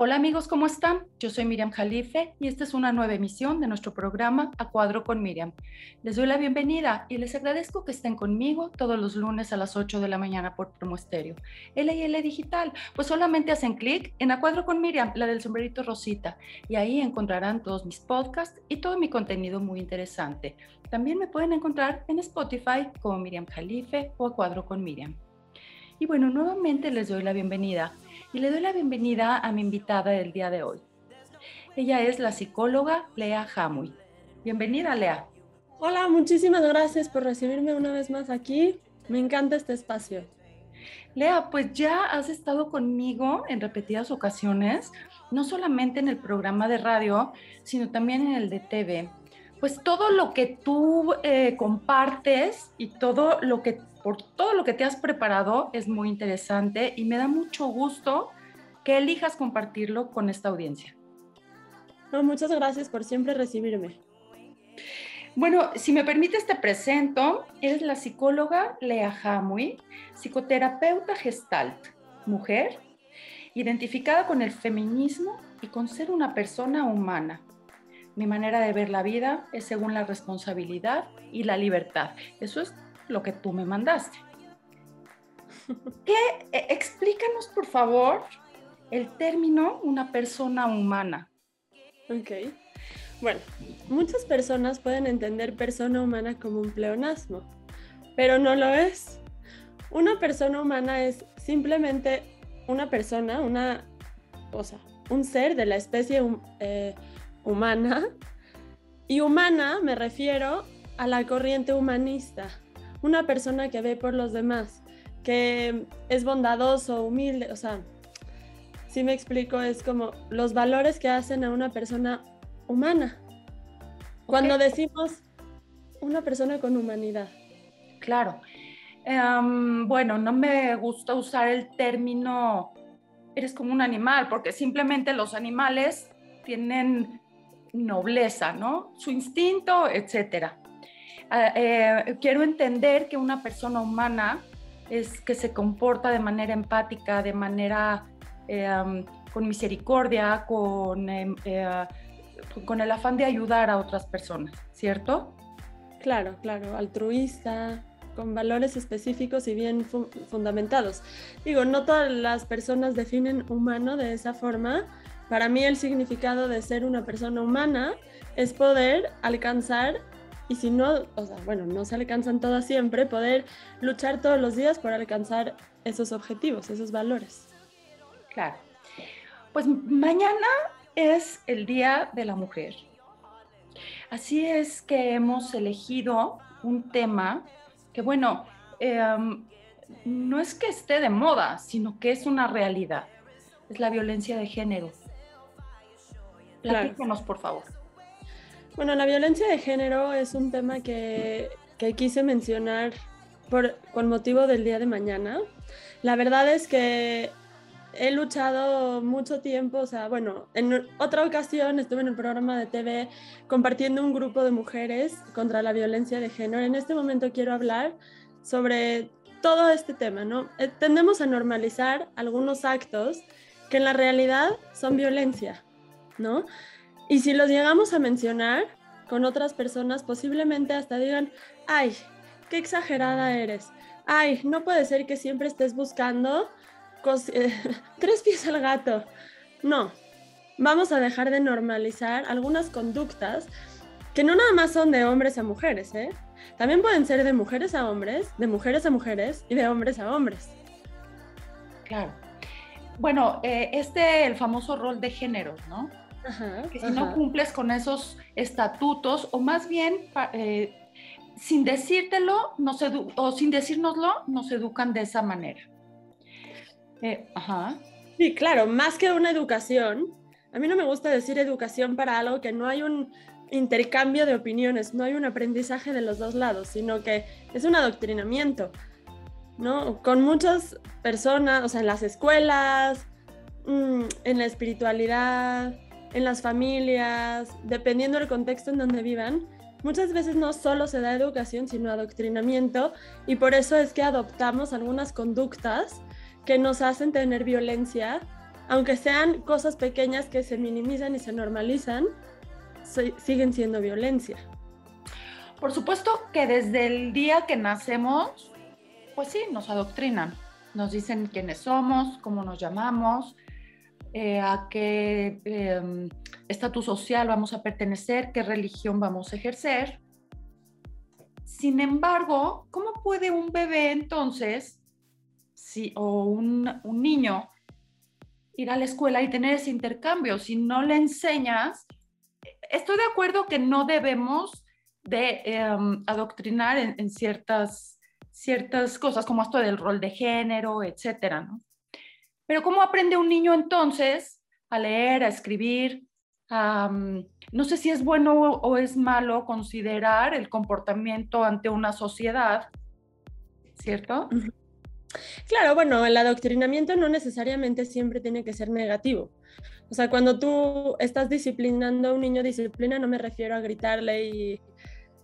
Hola amigos, ¿cómo están? Yo soy Miriam Jalife y esta es una nueva emisión de nuestro programa A Cuadro con Miriam. Les doy la bienvenida y les agradezco que estén conmigo todos los lunes a las 8 de la mañana por Promo Estéreo. L Digital, pues solamente hacen clic en A Cuadro con Miriam, la del sombrerito rosita, y ahí encontrarán todos mis podcasts y todo mi contenido muy interesante. También me pueden encontrar en Spotify como Miriam Jalife o A Cuadro con Miriam. Y bueno, nuevamente les doy la bienvenida y le doy la bienvenida a mi invitada del día de hoy. Ella es la psicóloga Lea Hamuy. Bienvenida, Lea. Hola, muchísimas gracias por recibirme una vez más aquí. Me encanta este espacio. Lea, pues ya has estado conmigo en repetidas ocasiones, no solamente en el programa de radio, sino también en el de TV. Pues todo lo que tú eh, compartes y todo lo que por todo lo que te has preparado, es muy interesante y me da mucho gusto que elijas compartirlo con esta audiencia. muchas gracias por siempre recibirme. Bueno, si me permites te presento, eres la psicóloga Lea Hamui, psicoterapeuta gestalt, mujer, identificada con el feminismo y con ser una persona humana. Mi manera de ver la vida es según la responsabilidad y la libertad. Eso es lo que tú me mandaste. ¿Qué? E, explícanos, por favor, el término una persona humana. Ok. Bueno, muchas personas pueden entender persona humana como un pleonasmo, pero no lo es. Una persona humana es simplemente una persona, una, o sea, un ser de la especie eh, humana. Y humana me refiero a la corriente humanista, una persona que ve por los demás, que es bondadoso, humilde, o sea, si me explico, es como los valores que hacen a una persona humana. Cuando decimos una persona con humanidad. Claro. Em, bueno, no me gusta usar el término eres como un animal, porque simplemente los animales tienen nobleza, ¿no? Su instinto, etcétera. Ah, eh, quiero entender que una persona humana es que se comporta de manera empática, de manera eh, con misericordia, con, em, eh, con el afán de ayudar a otras personas, ¿cierto? Claro, claro, altruista, con valores específicos y bien fundamentados. Digo, no todas las personas definen humano de esa forma. Para mí el significado de ser una persona humana es poder alcanzar y si no, o sea, bueno, no se alcanzan todas siempre, poder luchar todos los días por alcanzar esos objetivos, esos valores. Claro. Pues mañana es el Día de la Mujer. Así es que hemos elegido un tema que, bueno, em, no es que esté de moda, sino que es una realidad. Es la violencia de género. Platícanos, por favor. Bueno, la violencia de género es un tema que, quise mencionar por, con motivo del día de mañana. La verdad es que he luchado mucho tiempo, o sea, bueno, en otra ocasión estuve en un programa de TV compartiendo un grupo de mujeres contra la violencia de género. En este momento quiero hablar sobre todo este tema, ¿no? Eh, tendemos a normalizar algunos actos que en la realidad son violencia, ¿no? Y si los llegamos a mencionar con otras personas, posiblemente hasta digan, ay, qué exagerada eres. Ay, no puede ser que siempre estés buscando tres pies al gato. No, vamos a dejar de normalizar algunas conductas que no nada más son de hombres a mujeres, ¿eh? También pueden ser de mujeres a hombres, de mujeres a mujeres y de hombres a hombres. Claro. Bueno, eh, este, el famoso rol de género, ¿no? Que si no cumples con esos estatutos, o más bien, eh, sin decírtelo, nos o sin decírnoslo, nos educan de esa manera. Eh, ajá. Sí, claro, más que una educación, a mí no me gusta decir educación para algo que no hay un intercambio de opiniones, no hay un aprendizaje de los dos lados, sino que es un adoctrinamiento, ¿no? Con muchas personas, o sea, en las escuelas, mm, en la espiritualidad, en las familias, dependiendo del contexto en donde vivan, muchas veces no solo se da educación, sino adoctrinamiento, y por eso es que adoptamos algunas conductas que nos hacen tener violencia aunque sean cosas pequeñas que se minimizan y se normalizan, siguen siendo violencia. Por supuesto que desde el día que nacemos, pues sí, nos adoctrinan, nos dicen quiénes somos, cómo nos llamamos, eh, a qué em, estatus social vamos a pertenecer, qué religión vamos a ejercer. Sin embargo, ¿cómo puede un bebé entonces, si, o un, niño, ir a la escuela y tener ese intercambio? Si no le enseñas, estoy de acuerdo que no debemos de em, adoctrinar en, en, ciertas, ciertas cosas, como esto del rol de género, etcétera, ¿no? Pero ¿cómo aprende un niño entonces a leer, a escribir? no sé si es bueno o es malo considerar el comportamiento ante una sociedad, ¿cierto? Claro, bueno, el adoctrinamiento no necesariamente siempre tiene que ser negativo. O sea, cuando tú estás disciplinando a un niño, disciplina no me refiero a gritarle y,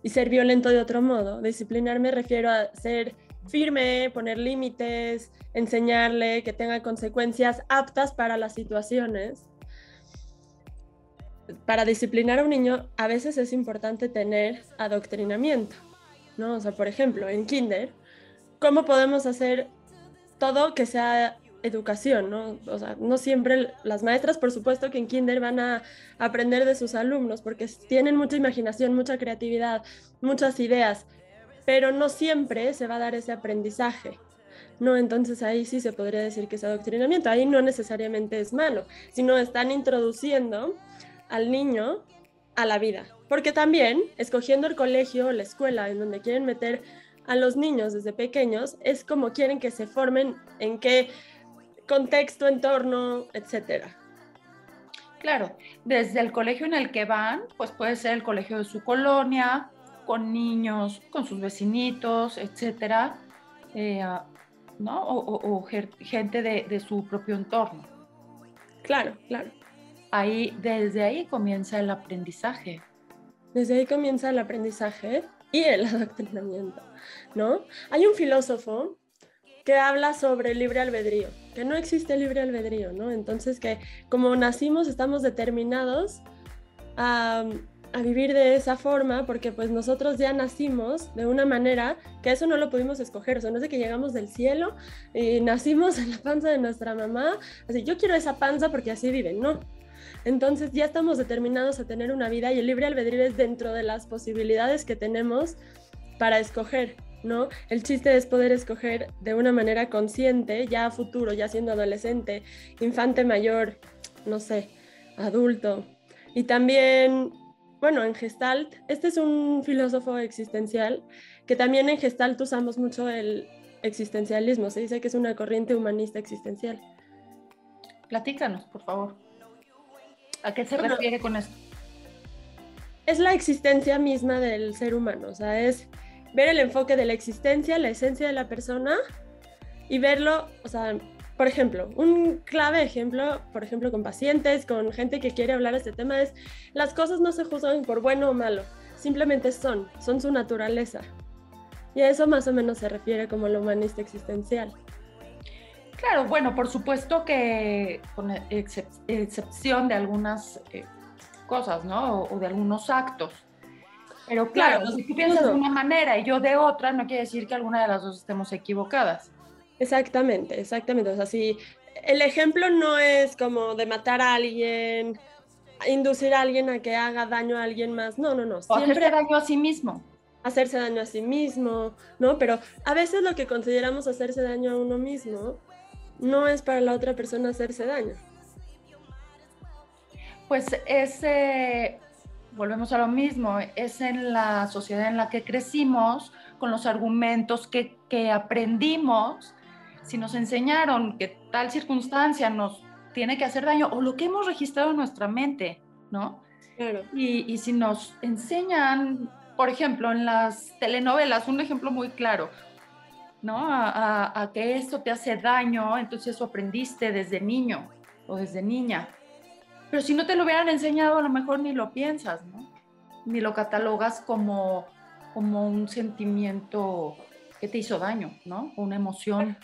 y ser violento de otro modo. Disciplinar me refiero a ser firme, poner límites, enseñarle que tenga consecuencias aptas para las situaciones. Para disciplinar a un niño a veces es importante tener adoctrinamiento, ¿no? O sea, por ejemplo, en kinder, ¿cómo podemos hacer todo que sea educación, ¿no? O sea, no siempre las maestras, por supuesto que en kinder van a aprender de sus alumnos porque tienen mucha imaginación, mucha creatividad, muchas ideas, pero no siempre se va a dar ese aprendizaje. No, entonces ahí sí se podría decir que es adoctrinamiento. Ahí no necesariamente es malo, sino están introduciendo al niño a la vida. Porque también, escogiendo el colegio o la escuela en donde quieren meter a los niños desde pequeños, es como quieren que se formen en qué contexto, entorno, etcétera. Claro, desde el colegio en el que van, pues puede ser el colegio de su colonia, con niños, con sus vecinitos, etcétera, eh, ¿no? O, gente de, su propio entorno. Claro, claro. Ahí, desde ahí comienza el aprendizaje. Desde ahí comienza el aprendizaje y el adoctrinamiento, ¿no? Hay un filósofo que habla sobre el libre albedrío, que no existe libre albedrío, ¿no? Entonces que como nacimos estamos determinados a a vivir de esa forma porque pues nosotros ya nacimos de una manera que eso no lo pudimos escoger, o sea, no es de que llegamos del cielo y nacimos en la panza de nuestra mamá, así yo quiero esa panza porque así viven, no. Entonces ya estamos determinados a tener una vida y el libre albedrío es dentro de las posibilidades que tenemos para escoger, ¿no? El chiste es poder escoger de una manera consciente, ya futuro, ya siendo adolescente, infante mayor, no sé, adulto. Y también bueno, en Gestalt, este es un filósofo existencial que también en Gestalt usamos mucho el existencialismo, se dice que es una corriente humanista existencial. Platícanos, por favor. ¿A qué se refiere con esto? Es la existencia misma del ser humano, o sea, es ver el enfoque de la existencia, la esencia de la persona y verlo, o sea, por ejemplo, un clave ejemplo, por ejemplo, con pacientes, con gente que quiere hablar de este tema, es las cosas no se juzgan por bueno o malo, simplemente son, son su naturaleza. Y a eso más o menos se refiere como lo humanista existencial. Claro, bueno, por supuesto que con excepción de algunas eh, cosas, ¿no? O, de algunos actos. Pero claro, si tú piensas de una manera y yo de otra, no quiere decir que alguna de las dos estemos equivocadas. Exactamente, exactamente. O sea, si el ejemplo no es como de matar a alguien, inducir a alguien a que haga daño a alguien más. No, no, no. O hacerse daño a sí mismo. Hacerse daño a sí mismo, ¿no? Pero a veces lo que consideramos hacerse daño a uno mismo no es para la otra persona hacerse daño. Pues ese, volvemos a lo mismo, es en la sociedad en la que crecimos, con los argumentos que, que aprendimos si nos enseñaron que tal circunstancia nos tiene que hacer daño o lo que hemos registrado en nuestra mente, ¿no? Claro. Y, si nos enseñan, por ejemplo, en las telenovelas, un ejemplo muy claro, ¿no? A, a, que esto te hace daño, entonces eso aprendiste desde niño o desde niña. Pero si no te lo hubieran enseñado, a lo mejor ni lo piensas, ¿no? Ni lo catalogas como, como un sentimiento que te hizo daño, ¿no? Una emoción.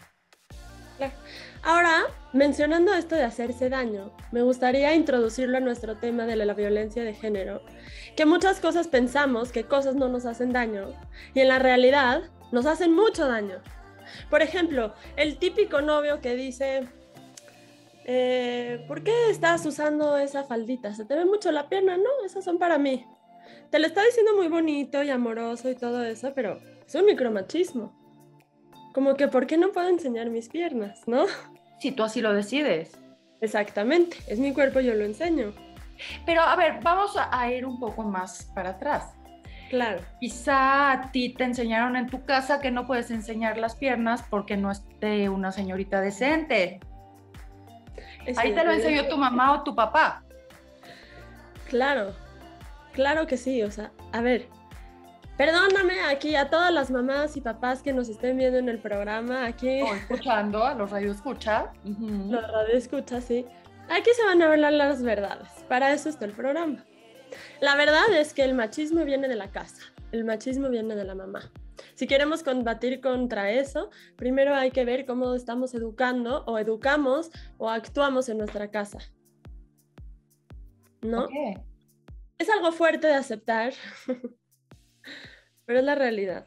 Ahora, mencionando esto de hacerse daño, me gustaría introducirlo a nuestro tema de la violencia de género, que muchas cosas pensamos que cosas no nos hacen daño y en la realidad nos hacen mucho daño. Por ejemplo, el típico novio que dice, eh, ¿por qué estás usando esa faldita? Se te ve mucho la pierna, ¿no? Esas son para mí. Te lo está diciendo muy bonito y amoroso y todo eso, pero es un micromachismo. Como que, ¿por qué no puedo enseñar mis piernas, no? Si tú así lo decides. Exactamente, es mi cuerpo, yo lo enseño. Pero a ver, vamos a ir un poco más para atrás. Claro. Quizá a ti te enseñaron en tu casa que no puedes enseñar las piernas porque no esté una señorita decente. Ahí te lo enseñó tu mamá o tu papá. Claro, claro que sí. O sea, a ver, perdóname aquí a todas las mamás y papás que nos estén viendo en el programa. Aquí. O escuchando, a los radio escucha. Los radio escucha, sí. Aquí se van a hablar las verdades. Para eso está el programa. La verdad es que el machismo viene de la casa, el machismo viene de la mamá. Si queremos combatir contra eso, primero hay que ver cómo estamos educando o educamos o actuamos en nuestra casa. ¿No? Es algo fuerte de aceptar, pero es la realidad.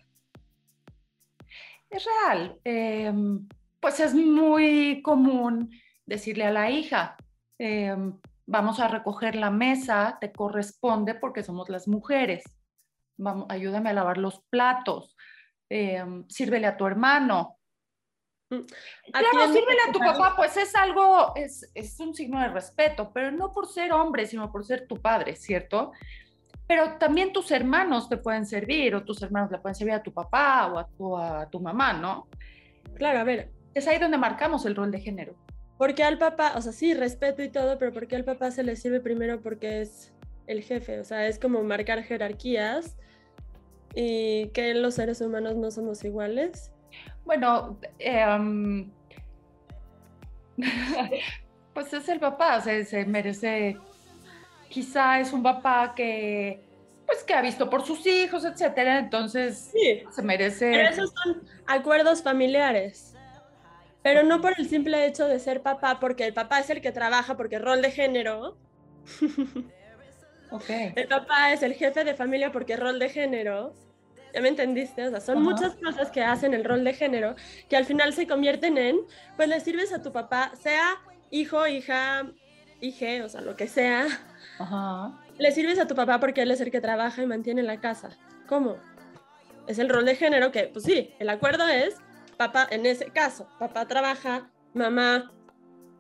Es real. Em, pues es muy común decirle a la hija, em, vamos a recoger la mesa, te corresponde porque somos las mujeres. Vamos, ayúdame a lavar los platos, em, sírvele a tu hermano. Mm, claro, sírvele a tu papá, pues es algo, es, es un signo de respeto, pero no por ser hombre, sino por ser tu padre, ¿cierto? Pero también tus hermanos te pueden servir, o tus hermanos le pueden servir a tu papá o a tu, a tu mamá, ¿no? Claro, a ver. Es ahí donde marcamos el rol de género. Porque al papá, o sea, sí, respeto y todo, pero porque al papá se le sirve primero porque es el jefe, o sea, es como marcar jerarquías y que los seres humanos no somos iguales. Bueno, em, pues es el papá, se, se merece, quizá es un papá que pues que ha visto por sus hijos, etcétera, entonces sí. se merece. Pero esos son acuerdos familiares. Pero no por el simple hecho de ser papá, porque el papá es el que trabaja, porque rol de género. Okay. El papá es el jefe de familia porque rol de género. ¿Ya me entendiste? O sea, son muchas cosas que hacen el rol de género que al final se convierten en, pues le sirves a tu papá, sea hijo, hija, hije, o sea, lo que sea. Ajá. Le sirves a tu papá porque él es el que trabaja y mantiene la casa. ¿Cómo? Es el rol de género que, pues sí, el acuerdo es papá, en ese caso, papá trabaja, mamá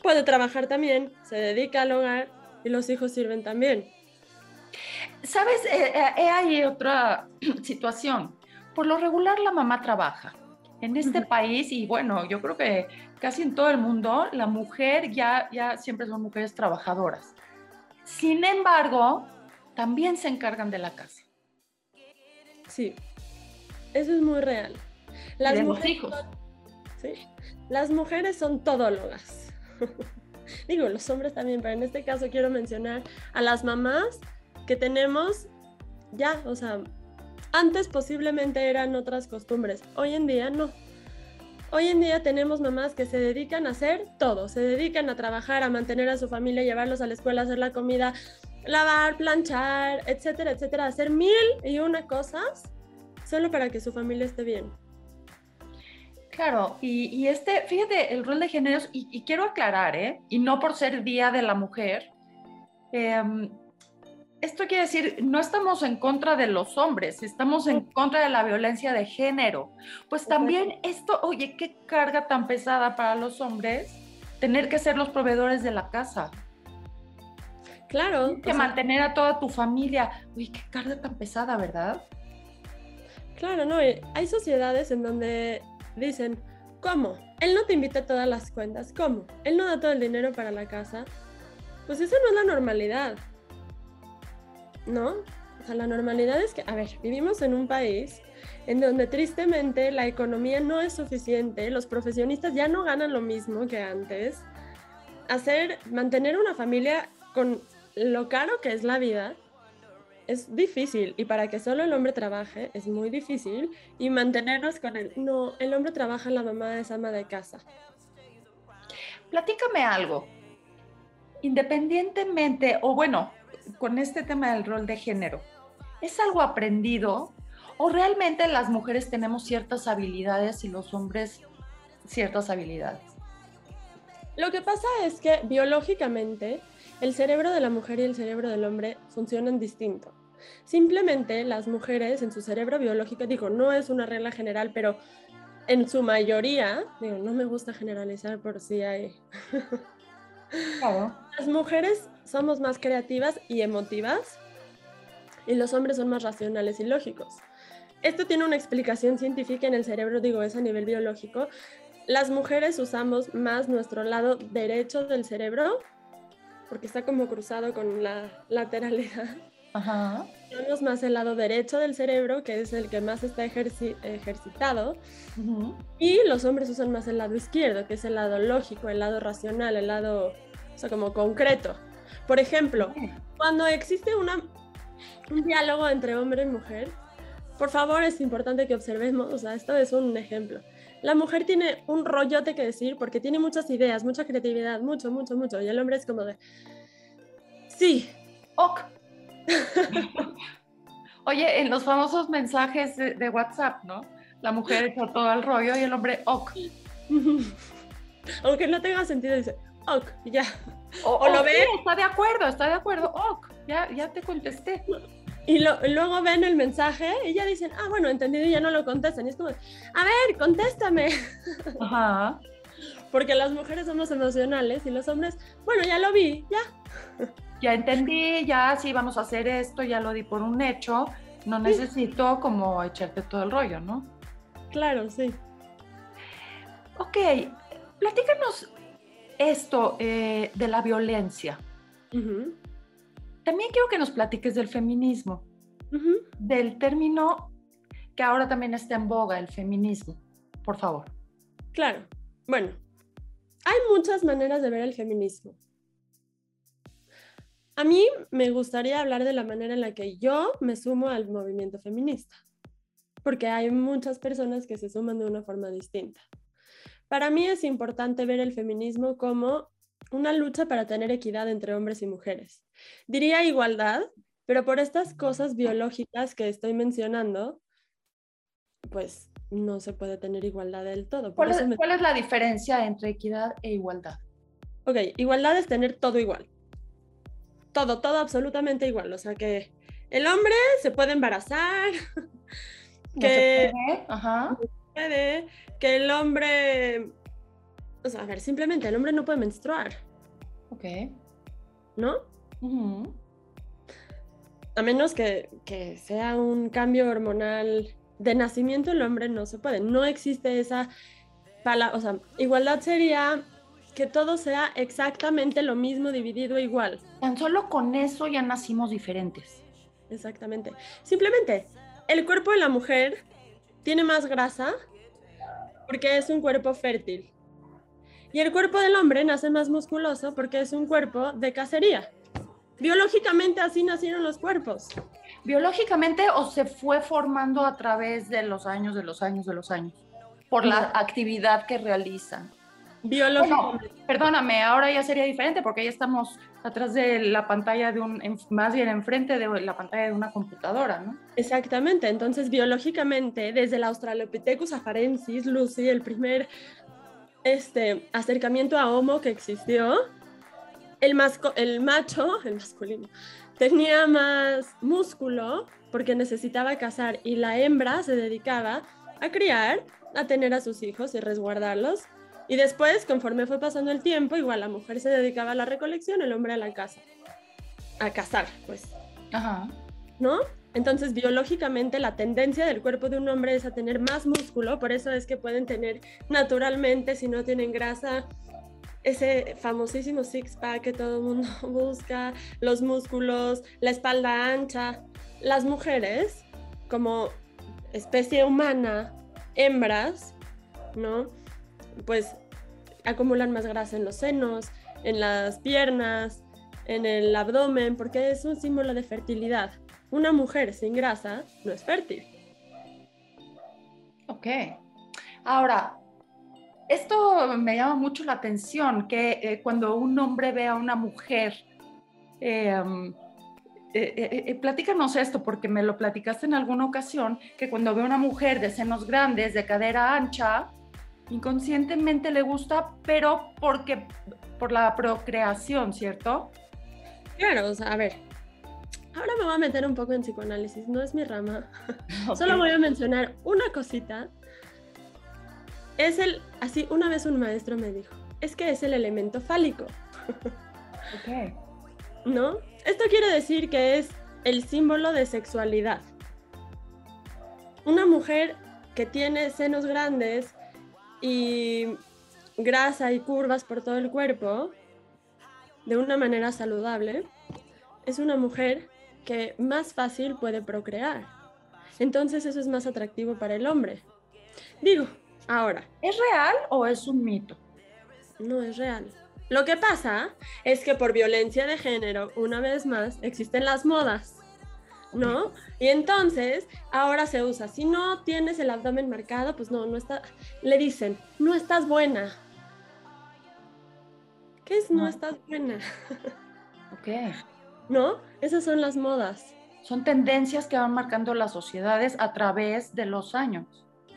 puede trabajar también, se dedica al hogar y los hijos sirven también. Sabes, eh, eh, hay otra situación. Por lo regular la mamá trabaja. En este país, y bueno, yo creo que casi en todo el mundo, la mujer ya, ya siempre son mujeres trabajadoras. Sin embargo, también se encargan de la casa. Sí, eso es muy real. Las mujeres hijos. ¿sí? Las mujeres son todólogas. Digo, los hombres también, pero en este caso quiero mencionar a las mamás que tenemos ya, o sea, antes posiblemente eran otras costumbres, hoy en día no. Hoy en día tenemos mamás que se dedican a hacer todo, se dedican a trabajar, a mantener a su familia, llevarlos a la escuela, hacer la comida, lavar, planchar, etcétera, etcétera, hacer mil y una cosas solo para que su familia esté bien. Claro, y, este, fíjate, el rol de géneros, y, quiero aclarar, ¿eh? Y no por ser Día de la Mujer, em, esto quiere decir, no estamos en contra de los hombres, estamos en contra de la violencia de género. Pues también esto, oye, qué carga tan pesada para los hombres tener que ser los proveedores de la casa. Claro. Que mantener a toda tu familia. Oye, qué carga tan pesada, ¿verdad? Claro, no, hay sociedades en donde dicen, ¿cómo? Él no te invita a todas las cuentas, ¿cómo? Él no da todo el dinero para la casa. Pues eso no es la normalidad. ¿No? O sea, la normalidad es que, a ver, vivimos en un país en donde tristemente la economía no es suficiente, los profesionistas ya no ganan lo mismo que antes. Hacer, mantener una familia con lo caro que es la vida, es difícil y para que solo el hombre trabaje es muy difícil y mantenernos con él. No, el hombre trabaja, la mamá es ama de casa. platícame algo. Independientemente, o bueno, con este tema del rol de género, ¿es algo aprendido o realmente las mujeres tenemos ciertas habilidades y los hombres ciertas habilidades? Lo que pasa es que biológicamente el cerebro de la mujer y el cerebro del hombre funcionan distinto. Simplemente las mujeres en su cerebro biológico, digo, no es una regla general, pero en su mayoría, digo, no me gusta generalizar por si hay. Las mujeres somos más creativas y emotivas y los hombres son más racionales y lógicos. Esto tiene una explicación científica en el cerebro, digo, es a nivel biológico. Las mujeres usamos más nuestro lado derecho del cerebro porque está como cruzado con la lateralidad. Ajá. Tenemos más el lado derecho del cerebro, que es el que más está ejercitado, y los hombres usan más el lado izquierdo, que es el lado lógico, el lado racional, el lado, o sea, como concreto. Por ejemplo, cuando existe una, un diálogo entre hombre y mujer, por favor es importante que observemos, o sea, esto es un ejemplo. La mujer tiene un rollote que decir porque tiene muchas ideas, mucha creatividad, mucho, mucho, mucho, y el hombre es como de, sí, ok, Oye, en los famosos mensajes de, WhatsApp, ¿no? La mujer echa todo el rollo y el hombre, ok. Aunque no tenga sentido, dice, ok, ya. O, lo ve. está de acuerdo, está de acuerdo, ok, ya, ya te contesté. Y, luego ven el mensaje y ya dicen, ah, bueno, entendido, y ya no lo contestan. Y es como, a ver, contéstame. Ajá. Porque las mujeres somos emocionales y los hombres, bueno, ya lo vi, ya ya entendí, ya sí vamos a hacer esto, ya lo di por un hecho, no necesito como echarte todo el rollo, ¿no? Claro, sí. Ok, platícanos esto eh, de la violencia. También quiero que nos platiques del feminismo, del término que ahora también está en boga, el feminismo, por favor. Claro, bueno, hay muchas maneras de ver el feminismo. A mí me gustaría hablar de la manera en la que yo me sumo al movimiento feminista, porque hay muchas personas que se suman de una forma distinta. Para mí es importante ver el feminismo como una lucha para tener equidad entre hombres y mujeres. Diría igualdad, pero por estas cosas biológicas que estoy mencionando, pues no se puede tener igualdad del todo. ¿Cuál es, ¿Cuál es la diferencia entre equidad e igualdad? Ok, igualdad es tener todo igual todo, todo absolutamente igual. O sea, que el hombre se puede embarazar, que, puede, que el hombre, o sea, a ver, simplemente el hombre no puede menstruar. Ok. ¿No? A menos que, que sea un cambio hormonal de nacimiento, el hombre no se puede. No existe esa palabra, o sea, igualdad sería que todo sea exactamente lo mismo, dividido igual. Tan solo con eso ya nacimos diferentes. Exactamente. Simplemente, el cuerpo de la mujer tiene más grasa porque es un cuerpo fértil. Y el cuerpo del hombre nace más musculoso porque es un cuerpo de cacería. Biológicamente así nacieron los cuerpos. Biológicamente o se fue formando a través de los años, de los años, de los años, por la actividad que realizan. Biológicamente. perdóname, ahora ya sería diferente porque ya estamos atrás de la pantalla de un, más bien enfrente de la pantalla de una computadora, ¿no? Exactamente, entonces biológicamente, desde el Australopithecus afarensis, Lucy, el primer este, acercamiento a Homo que existió, el, el macho, el masculino, tenía más músculo porque necesitaba cazar y la hembra se dedicaba a criar, a tener a sus hijos y resguardarlos y después, conforme fue pasando el tiempo, igual la mujer se dedicaba a la recolección, el hombre a la casa. A cazar, pues. Ajá. ¿No? Entonces, biológicamente, la tendencia del cuerpo de un hombre es a tener más músculo, por eso es que pueden tener naturalmente, si no tienen grasa, ese famosísimo six-pack que todo el mundo busca, los músculos, la espalda ancha. Las mujeres, como especie humana, hembras, ¿no? Pues acumulan más grasa en los senos, en las piernas, en el abdomen, porque es un símbolo de fertilidad. Una mujer sin grasa no es fértil. Ok. Ahora, esto me llama mucho la atención, que eh, cuando un hombre ve a una mujer, em, eh, eh, platícanos esto, porque me lo platicaste en alguna ocasión, que cuando ve a una mujer de senos grandes, de cadera ancha, inconscientemente le gusta, pero porque por la procreación, ¿cierto? Claro, o sea, a ver, ahora me voy a meter un poco en psicoanálisis, no es mi rama. Solo voy a mencionar una cosita es el, así una vez un maestro me dijo, es que es el elemento fálico. Ok. ¿No? Esto quiere decir que es el símbolo de sexualidad. Una mujer que tiene senos grandes y grasa y curvas por todo el cuerpo, de una manera saludable, es una mujer que más fácil puede procrear. Entonces eso es más atractivo para el hombre. Digo, Ahora. ¿Es real o es un mito? No es real. Lo que pasa es que por violencia de género, una vez más, existen las modas, ¿no? Y entonces, ahora se usa, si no tienes el abdomen marcado, pues no, no está, le dicen, no estás buena. ¿Qué es no, estás buena? Ok. ¿No? Esas son las modas. Son tendencias que van marcando las sociedades a través de los años.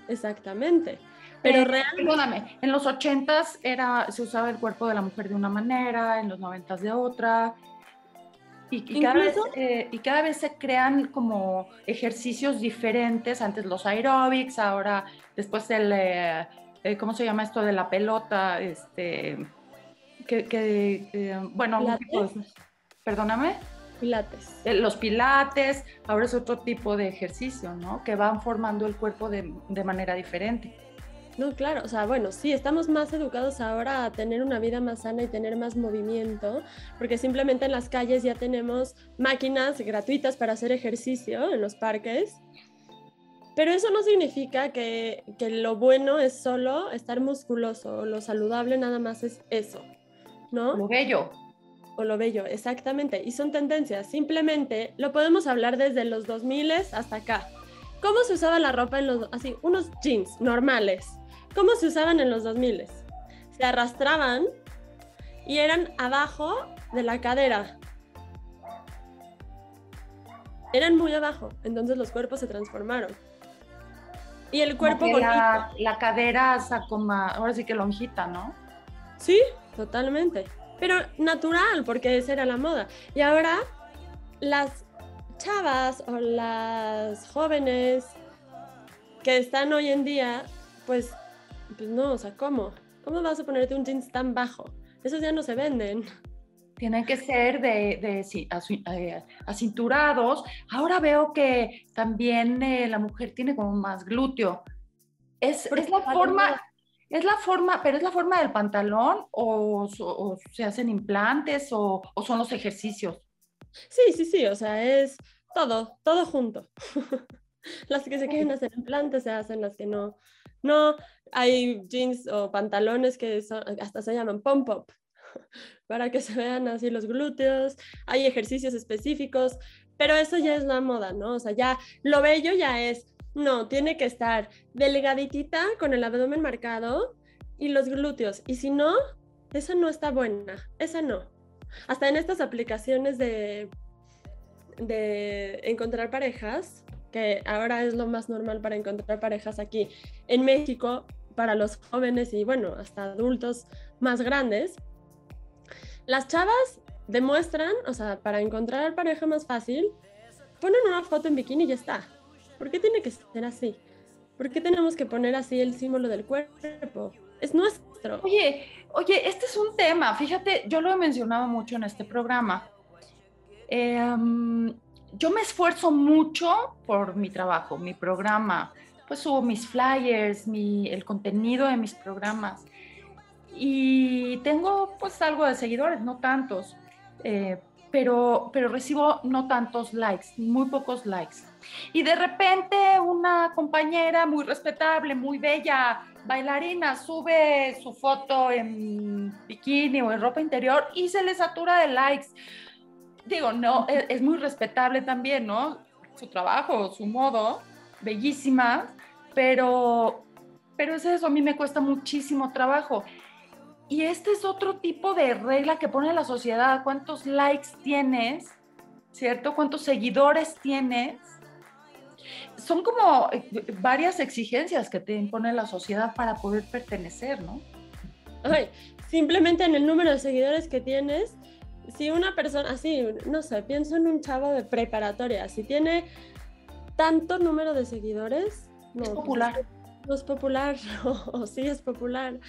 Exactamente. Pero realmente... Perdóname, en los ochentas era, se usaba el cuerpo de la mujer de una manera, en los noventas de otra. Y, cada vez, eh, y, cada vez, se crean como ejercicios diferentes, antes los aeróbics, ahora después el, eh, eh, ¿cómo se llama esto de la pelota? Este, que, bueno, perdóname. Pilates. Los pilates, ahora es otro tipo de ejercicio, ¿no? Que van formando el cuerpo de, de manera diferente. No, claro, o sea, bueno, sí, estamos más educados ahora a tener una vida más sana y tener más movimiento, porque simplemente en las calles ya tenemos máquinas gratuitas para hacer ejercicio en los parques. Pero eso no significa que, que lo bueno es solo estar musculoso, lo saludable nada más es eso, ¿no? Lo bello. O lo bello, exactamente. Y son tendencias. Simplemente lo podemos hablar desde los 2000 hasta acá. ¿Cómo se usaba la ropa en los así unos jeans normales? ¿Cómo se usaban en los 2000? Se arrastraban y eran abajo de la cadera. Eran muy abajo, entonces los cuerpos se transformaron. Y el cuerpo con la, la, cadera sacó más, ahora sí que lonjita, ¿no? Sí, totalmente. Pero natural, porque esa era la moda. Y ahora las chavas o las jóvenes que están hoy en día, pues pues no, o sea, ¿cómo? ¿Cómo vas a ponerte un jeans tan bajo? Esos ya no se venden. Tienen que ser de, de eh, acinturados. Ahora veo que también eh, la mujer tiene como más glúteo. Es, es la forma, es la forma, pero es la forma del pantalón o, se hacen implantes o, o, son los ejercicios. Sí, sí, sí, o sea, es todo, todo junto. las que se quieren hacer implantes se hacen, las que no, no, hay jeans o pantalones que hasta se llaman pump-up para que se vean así los glúteos. Hay ejercicios específicos, pero eso ya es la moda, ¿no? O sea, ya lo bello ya es, no, tiene que estar delgaditita con el abdomen marcado y los glúteos. Y si no, esa no está buena, esa no. Hasta en estas aplicaciones de, de encontrar parejas, que ahora es lo más normal para encontrar parejas aquí en México, para los jóvenes y bueno, hasta adultos más grandes, las chavas demuestran, o sea, para encontrar pareja más fácil, ponen una foto en bikini y ya está. ¿Por qué tiene que ser así? ¿Por qué tenemos que poner así el símbolo del cuerpo? Es nuestro. Oye, oye, este es un tema. Fíjate, yo lo he mencionado mucho en este programa. Em, yo me esfuerzo mucho por mi trabajo, mi programa, pues subo mis flyers, mi, el contenido de mis programas. Y tengo pues algo de seguidores, no tantos, eh, pero, pero recibo no tantos likes, muy pocos likes. Y de repente una compañera muy respetable, muy bella, bailarina, sube su foto en bikini o en ropa interior y se le satura de likes. Digo, no, es, es muy respetable también, ¿no? Su trabajo, su modo, bellísima, pero pero es eso, a mí me cuesta muchísimo trabajo. Y este es otro tipo de regla que pone la sociedad, cuántos likes tienes, ¿cierto? ¿Cuántos seguidores tienes? Son como eh, varias exigencias que te impone la sociedad para poder pertenecer, ¿no? simplemente en el número de seguidores que tienes, si una persona, así, no sé, pienso en un chavo de preparatoria, si tiene tanto número de seguidores, no, es pues popular. no es popular, o sí es popular.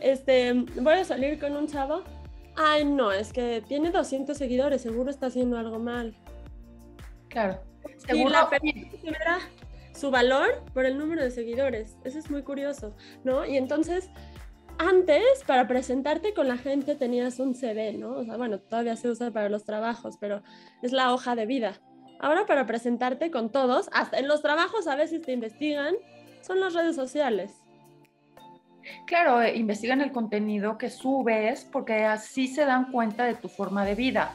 Este, voy a salir con un chavo. Ay, no, es que tiene 200 seguidores, seguro está haciendo algo mal. Claro. Seguro. Y la persona su valor por el número de seguidores. Eso es muy curioso, ¿no? Y entonces antes, para presentarte con la gente tenías un CV, ¿no? O sea, bueno, todavía se usa para los trabajos, pero es la hoja de vida. Ahora para presentarte con todos, hasta en los trabajos a veces te investigan, son las redes sociales. Claro, eh, investigan el contenido que subes porque así se dan cuenta de tu forma de vida.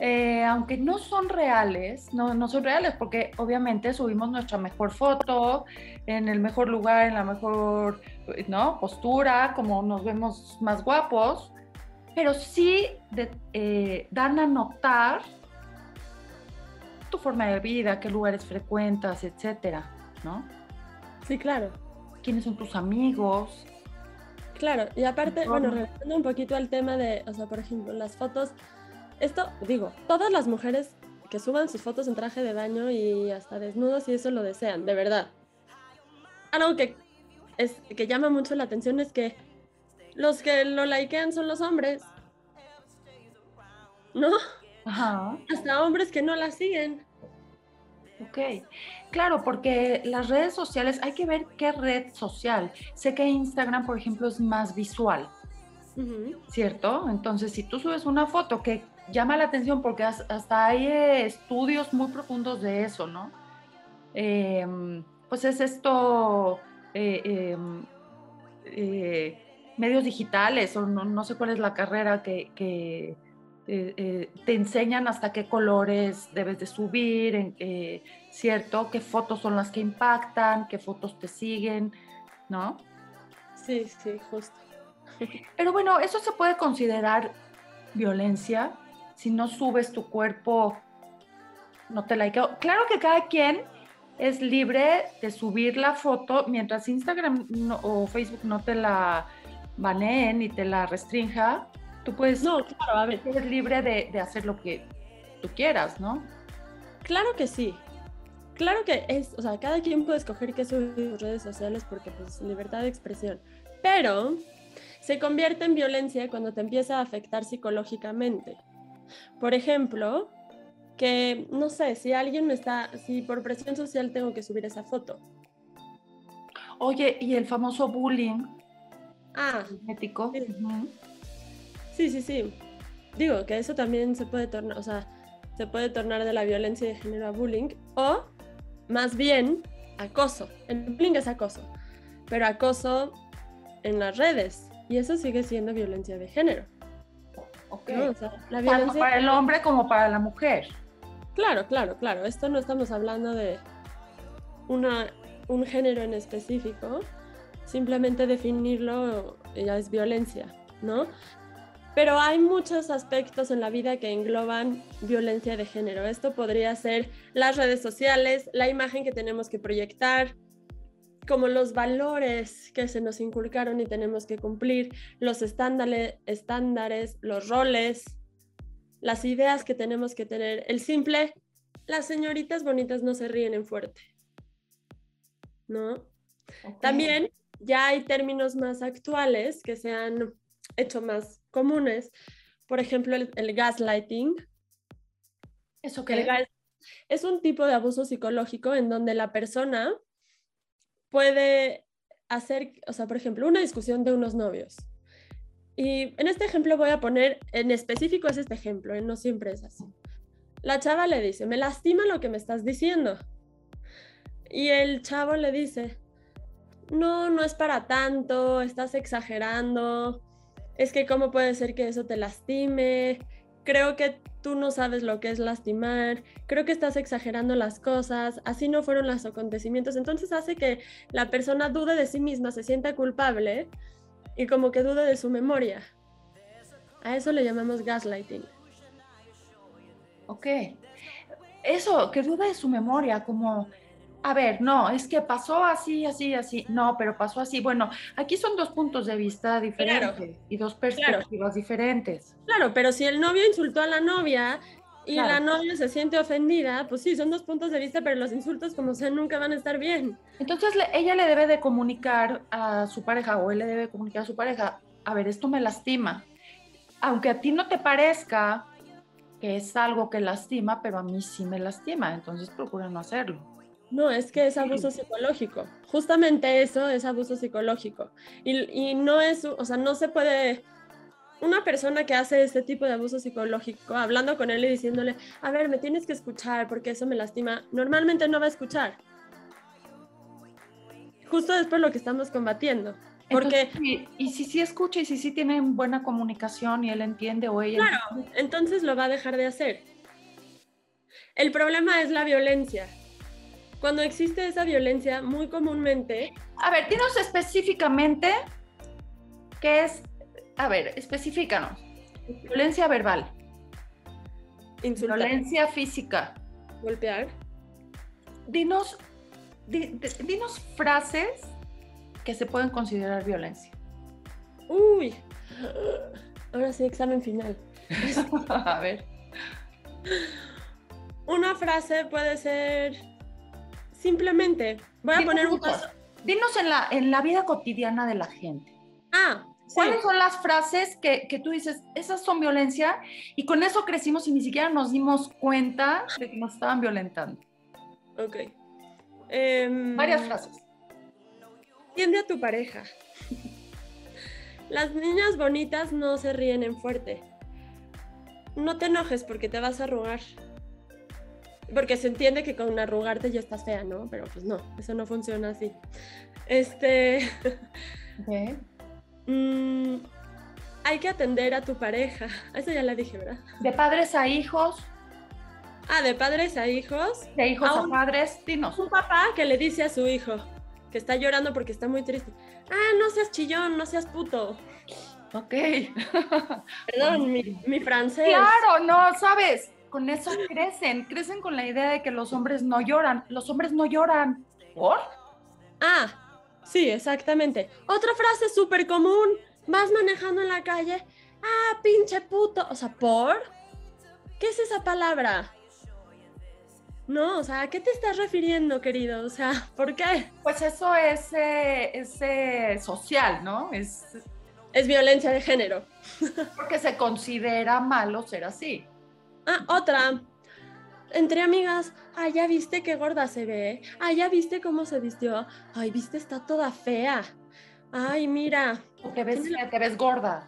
Eh, aunque no son reales, no, no son reales porque obviamente subimos nuestra mejor foto en el mejor lugar, en la mejor ¿no? postura, como nos vemos más guapos, pero sí eh, dan a notar tu forma de vida, qué lugares frecuentas, etcétera, ¿no? Sí, claro. ¿Quiénes son tus amigos? Claro, y aparte, bueno, regresando un poquito al tema de, o sea, por ejemplo, las fotos esto, digo, todas las mujeres que suban sus fotos en traje de baño y hasta desnudos y eso lo desean, de verdad. Algo que, es, que llama mucho la atención es que los que lo likean son los hombres. ¿No? Ajá. Hasta hombres que no la siguen. Ok, claro, porque las redes sociales, hay que ver qué red social. Sé que Instagram, por ejemplo, es más visual, ¿cierto? Entonces, si tú subes una foto que llama la atención porque hasta hay eh, estudios muy profundos de eso, ¿no? Em, pues es esto, eh, em, eh, medios digitales, o no, sé cuál es la carrera que, te enseñan hasta qué colores debes de subir, ¿cierto? ¿Qué fotos son las que impactan? ¿Qué fotos te siguen? ¿No? Sí, sí, justo. Pero bueno, eso se puede considerar violencia si no subes tu cuerpo, no te likeo. Claro que cada quien es libre de subir la foto mientras Instagram o Facebook no te la baneen ni te la restrinja. Tú puedes, no, claro, a ver. eres libre de, hacer lo que tú quieras, ¿no? Claro que sí. Claro que es, o sea, cada quien puede escoger qué subir en sus redes sociales porque pues libertad de expresión. Pero se convierte en violencia cuando te empieza a afectar psicológicamente. Por ejemplo, que no sé, si alguien me está, si por presión social tengo que subir esa foto. Oye, y el famoso bullying. Ah, ético. Sí. Sí, sí, Digo que eso también se puede tornar, o sea, se puede tornar de la violencia de género a bullying o más bien acoso. El bullying es acoso, pero acoso en las redes y eso sigue siendo violencia de género. Tanto para el hombre como para la mujer. Claro, claro, claro. Esto no estamos hablando de una, un género en específico. Simplemente definirlo ya es violencia, ¿no? Pero hay muchos aspectos en la vida que engloban violencia de género. Esto podría ser las redes sociales, la imagen que tenemos que proyectar, como los valores que se nos inculcaron y tenemos que cumplir, los estándares, estándares, los roles, las ideas que tenemos que tener. El simple, las señoritas bonitas no se ríen en fuerte. ¿No? También ya hay términos más actuales que se han hecho más comunes. Por ejemplo, el, gaslighting. ¿Eso qué? es un tipo de abuso psicológico en donde la persona puede hacer, o sea, por ejemplo, una discusión de unos novios. Y en este ejemplo voy a poner, en específico es este ejemplo, ¿eh? no siempre es así. La chava le dice, me lastima lo que me estás diciendo. Y el chavo le dice, no, no es para tanto, estás exagerando, es que cómo puede ser que eso te lastime, creo que tú no sabes lo que es lastimar, creo que estás exagerando las cosas, así no fueron los acontecimientos, entonces hace que la persona dude de sí misma, se sienta culpable y como que dude de su memoria. A eso le llamamos gaslighting. Ok. Eso, que dude de su memoria, como a ver, no, es que pasó así, así, así. No, pero pasó así. Bueno, aquí son dos puntos de vista diferentes y dos perspectivas diferentes. Claro, pero si el novio insultó a la novia y la novia se siente ofendida, pues sí, son dos puntos de vista, pero los insultos como sea nunca van a estar bien. Entonces ella le debe de comunicar a su pareja o él le debe comunicar a su pareja, a ver, esto me lastima. Aunque a ti no te parezca que es algo que lastima, pero a mí sí me lastima, entonces procura no hacerlo. No, es que es abuso psicológico. Justamente eso es abuso psicológico. Y, no es, o sea, no se puede, una persona que hace este tipo de abuso psicológico, hablando con él y diciéndole, a ver, me tienes que escuchar porque eso me lastima, normalmente no va a escuchar. Justo después lo que estamos combatiendo. Porque, y, si sí escucha y si sí tienen buena comunicación y él entiende o ella. Claro, entonces lo va a dejar de hacer. El problema es la violencia cuando existe esa violencia, muy comúnmente... A ver, dinos específicamente qué es... A ver, específicanos. Violencia verbal. Insultar. Violencia física. Golpear. Dinos, dinos frases que se pueden considerar violencia. Uy, ahora sí, examen final. A ver. Una frase puede ser Simplemente, voy a poner un caso. Dinos en la, en la vida cotidiana de la gente. Ah, ¿Cuáles son las frases que, que, tú dices, esas son violencia? Y con eso crecimos y ni siquiera nos dimos cuenta de que nos estaban violentando. Ok. Em, Varias frases. Tiende a tu pareja. Las niñas bonitas no se ríen en fuerte. No te enojes porque te vas a arrugar. Porque se entiende que con arrugarte ya estás fea, ¿no? Pero pues no, eso no funciona así. Este. Mm, hay que atender a tu pareja. Eso ya la dije, ¿verdad? De padres a hijos. Ah, de padres a hijos. De hijos a, padres, dinos. Un papá que le dice a su hijo que está llorando porque está muy triste. Ah, no seas chillón, no seas puto. Ok. Perdón, mi, mi francés. Claro, no, sabes con eso crecen, crecen con la idea de que los hombres no lloran. Los hombres no lloran. ¿Por? Ah, sí, exactamente. Otra frase súper común. Vas manejando en la calle. Ah, pinche puto. O sea, ¿por? ¿Qué es esa palabra? No, o sea, ¿a qué te estás refiriendo, querido? O sea, ¿por qué? Pues eso es, eh, social, ¿no? Es, es violencia de género. Porque se considera malo ser así. Ah, otra. Entre amigas, ay, ya viste qué gorda se ve. Ay, ya viste cómo se vistió. Ay, viste, está toda fea. Ay, mira. Te ves, te ves gorda.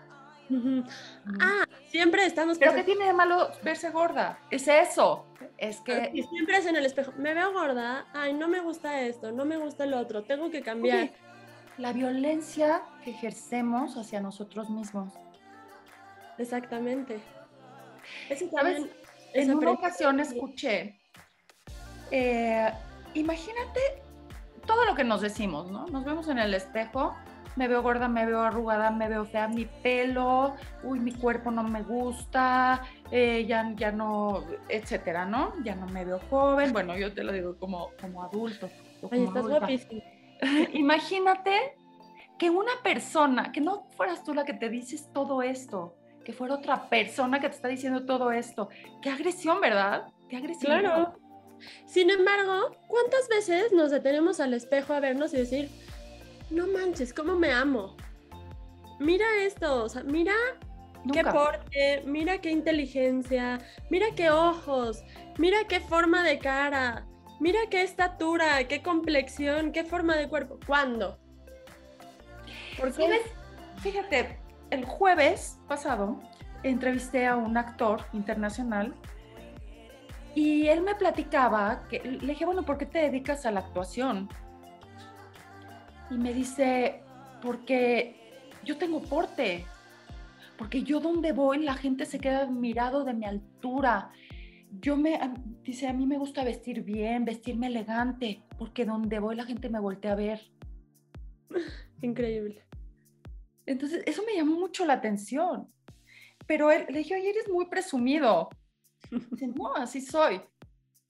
Ah, siempre estamos. ¿Pero qué tiene de malo verse gorda? Es eso. Es que. Y siempre es en el espejo. Me veo gorda. Ay, no me gusta esto. No me gusta el otro. Tengo que cambiar. la violencia que ejercemos hacia nosotros mismos. Exactamente. ¿Sabes? En una ocasión escuché, eh, imagínate todo lo que nos decimos, ¿no? Nos vemos en el espejo, me veo gorda, me veo arrugada, me veo fea, mi pelo, uy, mi cuerpo no me gusta, eh, ya, ya no, etcétera, ¿no? Ya no me veo joven, bueno, yo te lo digo como, como adulto. Ay, estás guapísima. Imagínate que una persona, que no fueras tú la que te dices todo esto, que fuera otra persona que te está diciendo todo esto. Qué agresión, ¿verdad? Qué agresión. Claro. Sin embargo, ¿cuántas veces nos detenemos al espejo a vernos y decir, no manches, cómo me amo? Mira esto, o sea, mira qué porte, mira qué inteligencia, mira qué ojos, mira qué forma de cara, mira qué estatura, qué complexión, qué forma de cuerpo. ¿Cuándo? Porque, fíjate, el jueves pasado entrevisté a un actor internacional y él me platicaba que le dije, bueno, ¿por qué te dedicas a la actuación? Y me dice, porque yo tengo porte, porque yo donde voy la gente se queda admirado de mi altura. Yo me, dice, a mí me gusta vestir bien, vestirme elegante, porque donde voy la gente me voltea a ver. Increíble. Entonces, eso me llamó mucho la atención. Pero él, le dije, oye, eres muy presumido. Dice, no, así soy.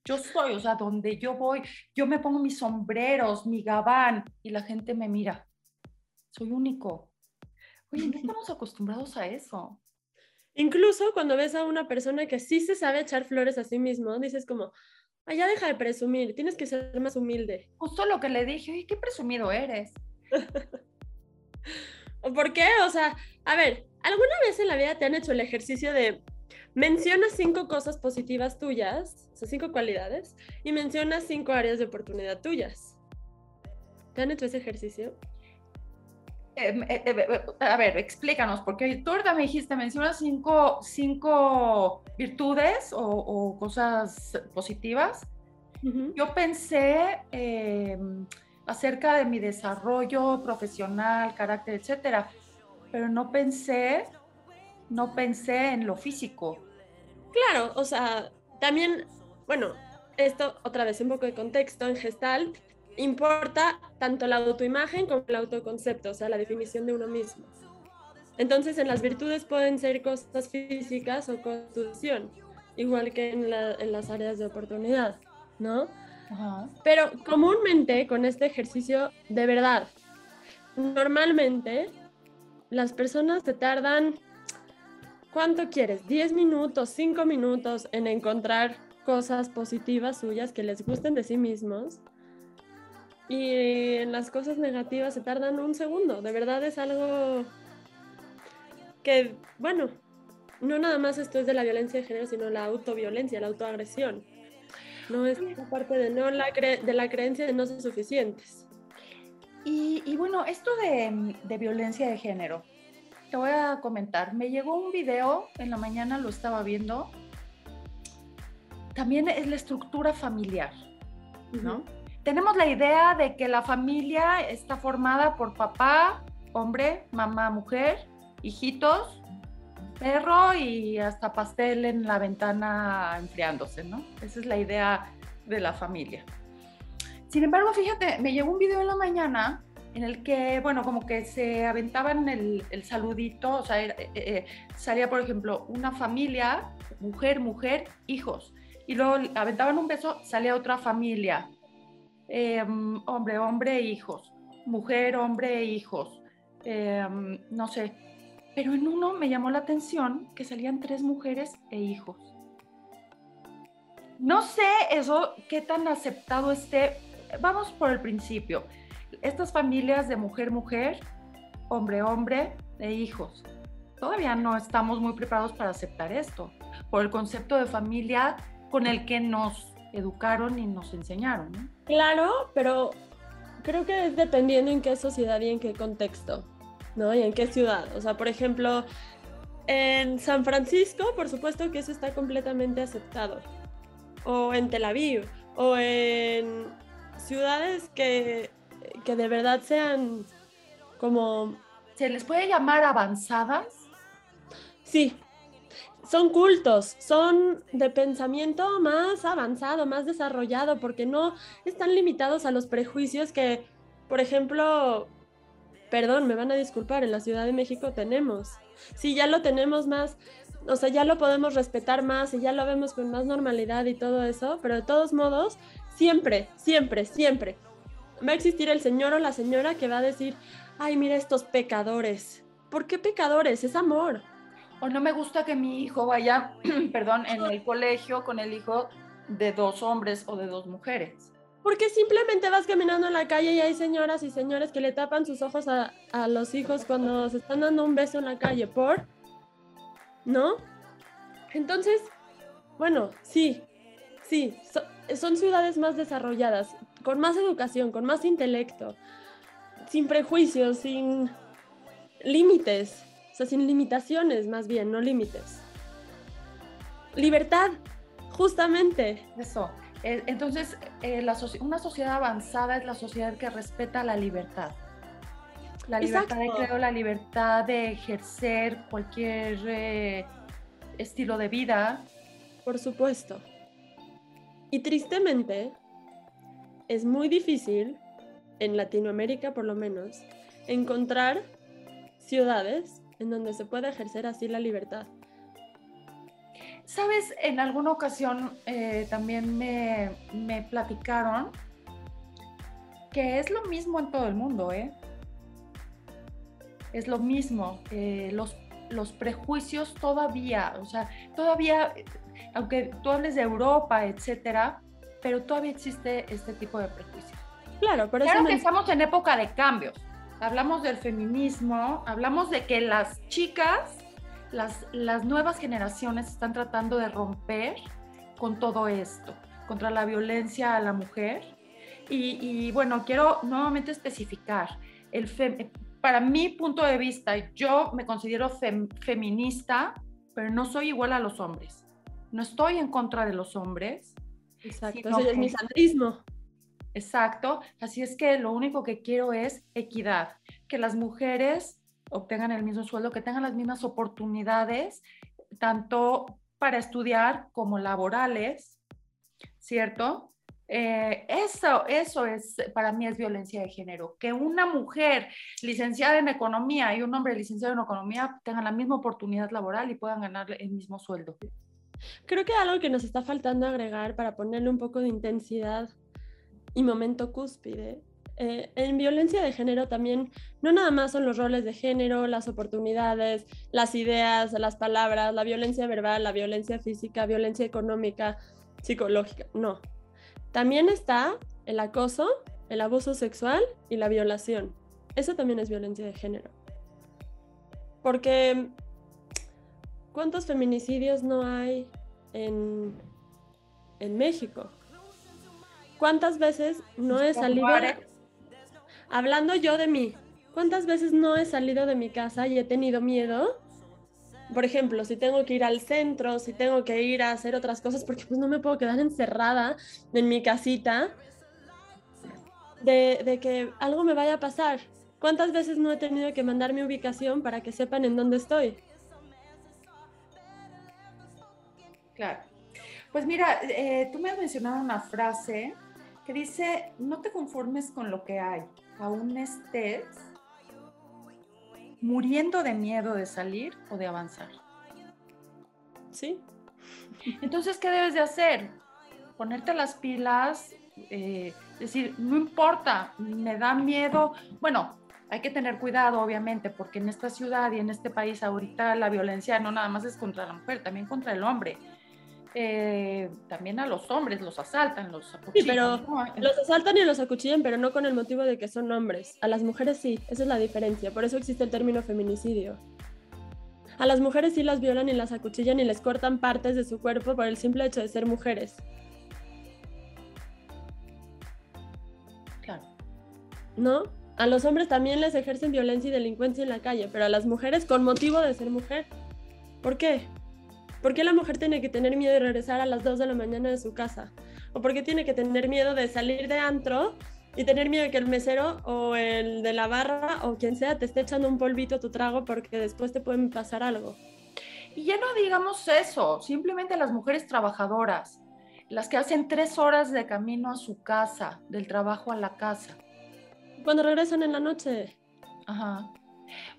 Yo soy, o sea, donde yo voy, yo me pongo mis sombreros, mi gabán, y la gente me mira. Soy único. Oye, no estamos acostumbrados a eso. Incluso cuando ves a una persona que sí se sabe echar flores a sí mismo, dices como, ay, ya deja de presumir, tienes que ser más humilde. Justo lo que le dije, oye, qué presumido eres. ¿O por qué? O sea, a ver, ¿alguna vez en la vida te han hecho el ejercicio de menciona cinco cosas positivas tuyas, o sea, cinco cualidades, y menciona cinco áreas de oportunidad tuyas? ¿Te han hecho ese ejercicio? Em, eh, eh, eh, a ver, explícanos, porque tú ahorita me dijiste, menciona cinco, cinco virtudes o, cosas positivas. Yo pensé em, acerca de mi desarrollo profesional, carácter, etcétera, pero no pensé, no pensé en lo físico. Claro, o sea, también, bueno, esto otra vez un poco de contexto en Gestalt, importa tanto la autoimagen como el autoconcepto, o sea, la definición de uno mismo. Entonces, en las virtudes pueden ser cosas físicas o constitución, igual que en, las áreas de oportunidad, ¿no? Pero comúnmente con este ejercicio, de verdad, normalmente las personas te tardan, ¿cuánto quieres? ¿10 minutos, 5 minutos en encontrar cosas positivas suyas que les gusten de sí mismos? Y en las cosas negativas se tardan un segundo. De verdad es algo que, bueno, no nada más esto es de la violencia de género, sino la autoviolencia, la autoagresión. No es parte de, no la de la creencia de no ser suficientes. Y, y bueno, esto de, de, violencia de género, te voy a comentar. Me llegó un video, en la mañana lo estaba viendo. También es la estructura familiar, ¿no? tenemos la idea de que la familia está formada por papá, hombre, mamá, mujer, hijitos, perro y hasta pastel en la ventana enfriándose, ¿no? Esa es la idea de la familia. Sin embargo, fíjate, me llegó un video en la mañana en el que, bueno, como que se aventaban el, saludito, o sea, eh, eh, salía, por ejemplo, una familia, mujer, mujer, hijos, y luego aventaban un beso, salía otra familia, Em, hombre, hombre, hijos, mujer, hombre, hijos, em, no sé. Pero en uno me llamó la atención que salían tres mujeres e hijos. No sé eso, qué tan aceptado esté. Vamos por el principio. Estas familias de mujer, mujer, hombre, hombre e hijos. Todavía no estamos muy preparados para aceptar esto, por el concepto de familia con el que nos educaron y nos enseñaron. Claro, pero creo que es dependiendo en qué sociedad y en qué contexto, ¿no? Y en qué ciudad. O sea, por ejemplo, en San Francisco, por supuesto que eso está completamente aceptado. O en Tel Aviv, o en ciudades que, que de verdad sean como... ¿Se les puede llamar avanzadas? Sí, son cultos, son de pensamiento más avanzado, más desarrollado, porque no están limitados a los prejuicios que, por ejemplo, perdón, me van a disculpar, en la Ciudad de México tenemos. Si ya lo tenemos más, o sea, ya lo podemos respetar más y ya lo vemos con más normalidad y todo eso, pero de todos modos, siempre, siempre, siempre va a existir el señor o la señora que va a decir, ay, mira estos pecadores. ¿Por qué pecadores? Es amor o no me gusta que mi hijo vaya, perdón, en el colegio con el hijo de dos hombres o de dos mujeres. Porque simplemente vas caminando en la calle y hay señoras y señores que le tapan sus ojos a, los hijos cuando se están dando un beso en la calle, ¿por? ¿No? Entonces, bueno, sí, sí, son ciudades más desarrolladas, con más educación, con más intelecto, sin prejuicios, sin límites, o sea, sin limitaciones, más bien, no límites. Libertad, justamente. Eso. Eh, entonces, eh, una sociedad avanzada es la sociedad que respeta la libertad. La libertad de creo, la libertad de ejercer cualquier eh, estilo de vida. Por supuesto. Y tristemente, es muy difícil, en Latinoamérica por lo menos, encontrar ciudades en donde se pueda ejercer así la libertad. Sabes, en alguna ocasión eh, también me, me, platicaron que es lo mismo en todo el mundo, ¿eh? Es lo mismo. Eh, los, los prejuicios todavía, o sea, todavía, aunque tú hables de Europa, etcétera, pero todavía existe este tipo de prejuicios. Claro, pero claro que estamos en época de cambios. Hablamos del feminismo, hablamos de que las chicas las, las nuevas generaciones están tratando de romper con todo esto, contra la violencia a la mujer. Y, bueno, quiero nuevamente especificar, el para mi punto de vista, yo me considero feminista, pero no soy igual a los hombres. No estoy en contra de los hombres. Exacto, eso es misandrismo. Exacto, así es que lo único que quiero es equidad, que las mujeres obtengan el mismo sueldo, que tengan las mismas oportunidades, tanto para estudiar como laborales, ¿cierto? Eh, eso, eso es, para mí es violencia de género. Que una mujer licenciada en economía y un hombre licenciado en economía tengan la misma oportunidad laboral y puedan ganar el mismo sueldo. Creo que algo que nos está faltando agregar para ponerle un poco de intensidad y momento cúspide eh, en violencia de género también no nada más son los roles de género, las oportunidades, las ideas, las palabras, la violencia verbal, la violencia física, violencia económica, psicológica, no. También está el acoso, el abuso sexual y la violación. Eso también es violencia de género. Porque ¿cuántos feminicidios no hay en, en México? ¿Cuántas veces no he salido hablando yo de mí, ¿cuántas veces no he salido de mi casa y he tenido miedo? Por ejemplo, si tengo que ir al centro, si tengo que ir a hacer otras cosas, porque pues no me puedo quedar encerrada en mi casita, de, de que algo me vaya a pasar. ¿Cuántas veces no he tenido que mandar mi ubicación para que sepan en dónde estoy? Claro. Pues mira, eh, tú me has mencionado una frase que dice, no te conformes con lo que hay, aún estés muriendo de miedo de salir o de avanzar. Sí. Entonces, ¿qué debes de hacer? Ponerte las pilas, eh, decir, no importa, me da miedo. Bueno, hay que tener cuidado, obviamente, porque en esta ciudad y en este país ahorita la violencia no nada más es contra la mujer, también contra el hombre. Eh, también a los hombres los asaltan, los acuchillan. Sí, pero los asaltan y los acuchillan, pero no con el motivo de que son hombres. A las mujeres sí, esa es la diferencia. Por eso existe el término feminicidio. A las mujeres sí las violan y las acuchillan y les cortan partes de su cuerpo por el simple hecho de ser mujeres. Claro. ¿No? A los hombres también les ejercen violencia y delincuencia en la calle, pero a las mujeres con motivo de ser mujer. ¿Por qué? ¿Por qué la mujer tiene que tener miedo de regresar a las 2 de la mañana de su casa? ¿O por qué tiene que tener miedo de salir de antro y tener miedo de que el mesero o el de la barra o quien sea te esté echando un polvito a tu trago porque después te puede pasar algo? Y ya no digamos eso, simplemente las mujeres trabajadoras, las que hacen tres horas de camino a su casa, del trabajo a la casa. Cuando regresan en la noche. Ajá.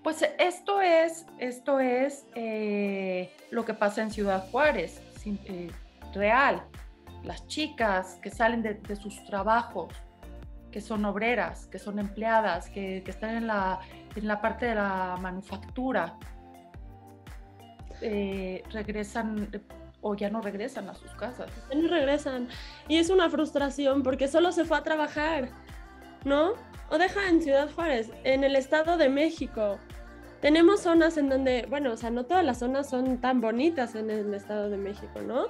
Pues esto es, esto es eh, lo que pasa en Ciudad Juárez, eh, real. Las chicas que salen de, sus trabajos, que son obreras, que son empleadas, que, están en la, en la, parte de la manufactura, eh, regresan o ya no regresan a sus casas. Ya no regresan. Y es una frustración porque solo se fue a trabajar, ¿no? O deja en Ciudad Juárez, en el Estado de México. Tenemos zonas en donde, bueno, o sea, no todas las zonas son tan bonitas en el Estado de México, ¿no?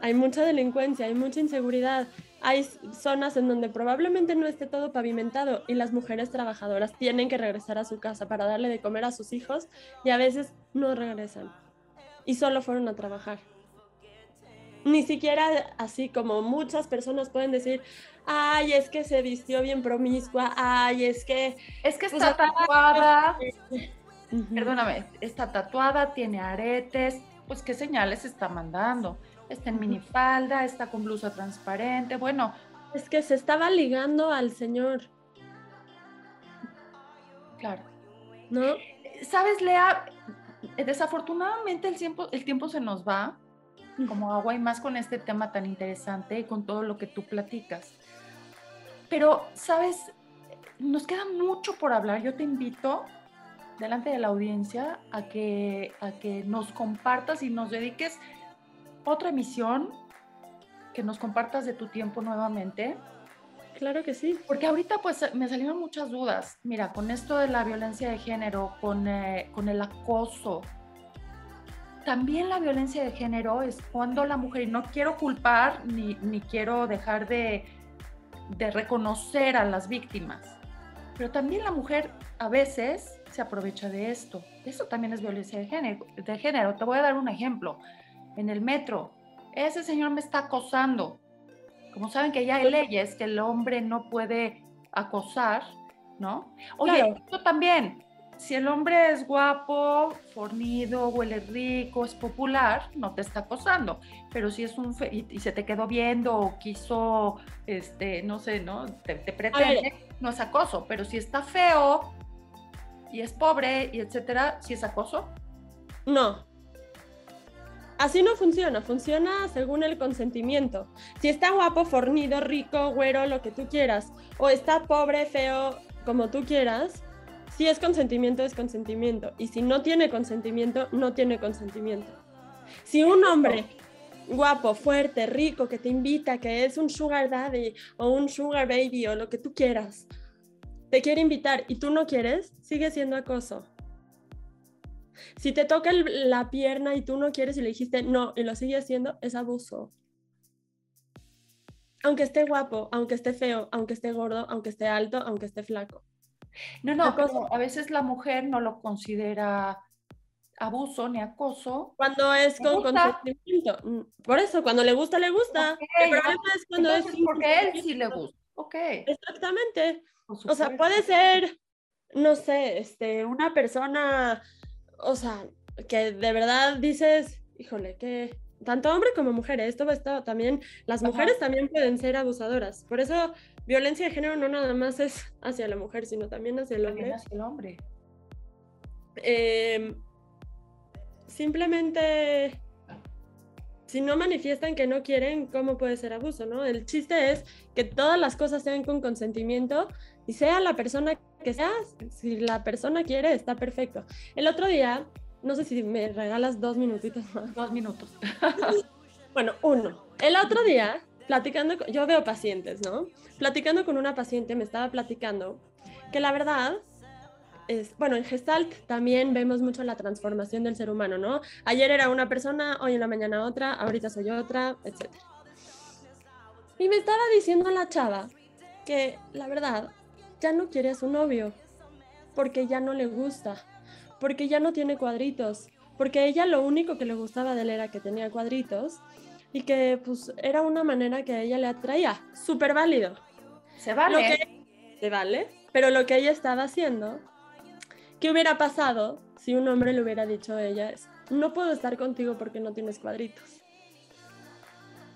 Hay mucha delincuencia, hay mucha inseguridad, hay zonas en donde probablemente no esté todo pavimentado y las mujeres trabajadoras tienen que regresar a su casa para darle de comer a sus hijos y a veces no regresan y solo fueron a trabajar. Ni siquiera así como muchas personas pueden decir, ay, es que se vistió bien promiscua, ay, es que... Es que está tatuada, perdóname, está tatuada, tiene aretes, pues qué señales está mandando. Está en minifalda, está con blusa transparente, bueno. Es que se estaba ligando al señor. Claro. ¿No? Sabes, Lea, desafortunadamente el tiempo, el tiempo se nos va como agua y más con este tema tan interesante y con todo lo que tú platicas. Pero, sabes, nos queda mucho por hablar. Yo te invito delante de la audiencia a que, a que nos compartas y nos dediques otra emisión, que nos compartas de tu tiempo nuevamente. Claro que sí. Porque ahorita pues me salieron muchas dudas. Mira, con esto de la violencia de género, con, eh, con el acoso, también la violencia de género es cuando la mujer, y no quiero culpar ni, ni quiero dejar de, de reconocer a las víctimas, pero también la mujer a veces se aprovecha de esto. Eso también es violencia de género. De género. Te voy a dar un ejemplo. En el metro, ese señor me está acosando. Como saben que ya hay leyes que el hombre no puede acosar, ¿no? Oye, esto también, si el hombre es guapo, fornido, huele rico, es popular, no te está acosando. Pero si es un y, se te quedó viendo o quiso, este, no sé, ¿no? Te, pretende, no es acoso. Pero si está feo y es pobre y etcétera, ¿sí es acoso? No. Así no funciona, funciona según el consentimiento. Si está guapo, fornido, rico, güero, lo que tú quieras, o está pobre, feo, como tú quieras, si es consentimiento, es consentimiento. Y si no tiene consentimiento, no tiene consentimiento. Si un hombre guapo, fuerte, rico, que te invita, que es un sugar daddy o un sugar baby o lo que tú quieras, te quiere invitar y tú no quieres, sigue siendo acoso. Si te toca la pierna y tú no quieres y le dijiste no y lo sigue haciendo, es abuso. Aunque esté guapo, aunque esté feo, aunque esté gordo, aunque esté alto, aunque esté flaco. No, no, pero a veces la mujer no lo considera abuso ni acoso. Cuando es con consentimiento. Mm, por eso, cuando le gusta, le gusta. el problema es cuando es porque él sí le gusta. Ok. Exactamente. O sea, puede ser, no sé, este, una persona, o sea, que de verdad dices, híjole, que tanto hombre como mujer, esto, esto también, las mujeres también pueden ser abusadoras. Por eso violencia de género no nada más es hacia la mujer, sino también hacia el hombre. hacia el hombre. Em, simplemente, si no manifiestan que no quieren, ¿cómo puede ser abuso? ¿no? El chiste es que todas las cosas sean con consentimiento y sea la persona que sea, si la persona quiere, está perfecto. El otro día, no sé si me regalas dos minutitos más. Dos minutos. bueno, uno. El otro día platicando, yo veo pacientes, ¿no? Platicando con una paciente me estaba platicando que la verdad es, bueno, en Gestalt también vemos mucho la transformación del ser humano, ¿no? Ayer era una persona, hoy en la mañana otra, ahorita soy otra, etc. Y me estaba diciendo la chava que la verdad ya no quiere a su novio porque ya no le gusta, porque ya no tiene cuadritos, porque ella lo único que le gustaba de él era que tenía cuadritos y que pues era una manera que a ella le atraía, súper válido. Se vale. se vale, pero lo que ella estaba haciendo, ¿qué hubiera pasado si un hombre le hubiera dicho a ella es, no puedo estar contigo porque no tienes cuadritos?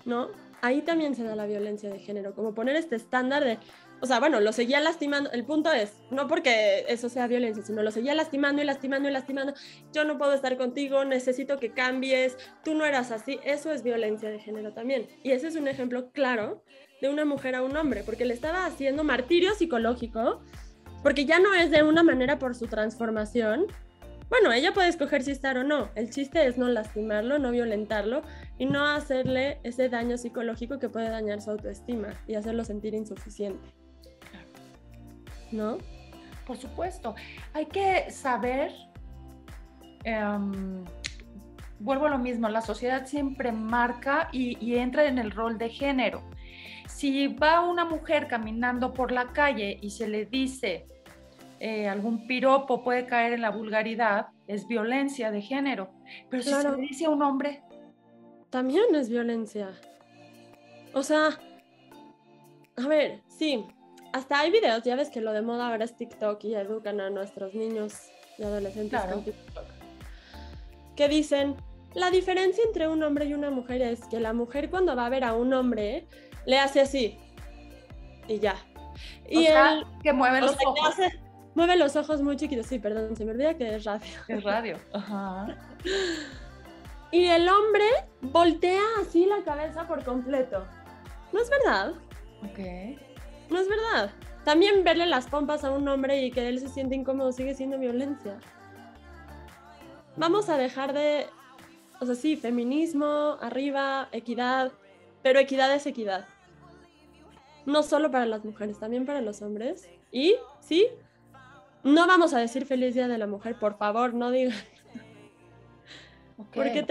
¿No? Ahí también se da la violencia de género, como poner este estándar de, o sea, bueno, lo seguía lastimando. El punto es, no porque eso sea violencia, sino lo seguía lastimando y lastimando y lastimando. Yo no puedo estar contigo, necesito que cambies, tú no eras así. Eso es violencia de género también. Y ese es un ejemplo claro de una mujer a un hombre, porque le estaba haciendo martirio psicológico, porque ya no es de una manera por su transformación. Bueno, ella puede escoger si estar o no. El chiste es no lastimarlo, no violentarlo y no hacerle ese daño psicológico que puede dañar su autoestima y hacerlo sentir insuficiente. ¿No? Por supuesto. Hay que saber, em, vuelvo a lo mismo, la sociedad siempre marca y, entra en el rol de género. Si va una mujer caminando por la calle y se le dice eh, algún piropo puede caer en la vulgaridad, es violencia de género. Pero si se le dice a un hombre, también es violencia. O sea, a ver, sí, hasta hay videos, ya ves que lo de moda ahora es TikTok y educan a nuestros niños y adolescentes con TikTok. Que dicen, la diferencia entre un hombre y una mujer es que la mujer cuando va a ver a un hombre le hace así y ya. Y él, que mueve los ojos. mueve los ojos muy chiquitos. Sí, perdón, se me olvida que es radio. Es radio. Ajá. Y el hombre voltea así la cabeza por completo. No es verdad. Ok. No es verdad. También verle las pompas a un hombre y que él se siente incómodo sigue siendo violencia. Vamos a dejar de, o sea, sí, feminismo, arriba, equidad, pero equidad es equidad. No solo para las mujeres, también para los hombres. Y, sí, no vamos a decir feliz día de la mujer, por favor, no digan. ¿Por, qué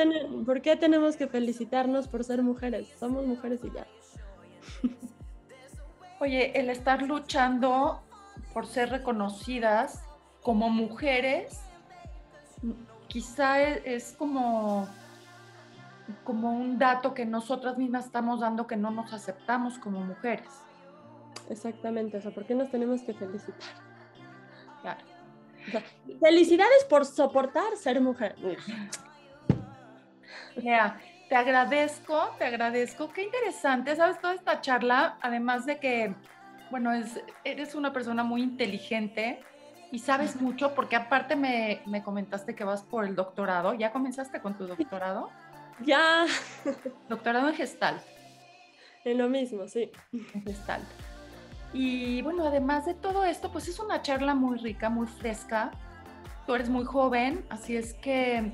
¿Por qué tenemos que felicitarnos por ser mujeres? Somos mujeres y ya. Oye, el estar luchando por ser reconocidas como mujeres, quizá es, como, como un dato que nosotras mismas estamos dando que no nos aceptamos como mujeres. Exactamente, eso. ¿por qué nos tenemos que felicitar? Claro. felicidades por soportar ser mujer. Lea, te agradezco, te agradezco. Qué interesante, ¿sabes? Toda esta charla, además de que, bueno, es, eres una persona muy inteligente y sabes mucho, porque aparte me, me comentaste que vas por el doctorado. ¿Ya comenzaste con tu doctorado? Ya. Doctorado en Gestalt. En lo mismo, sí. En Gestalt. Y bueno, además de todo esto, pues es una charla muy rica, muy fresca. Tú eres muy joven, así es que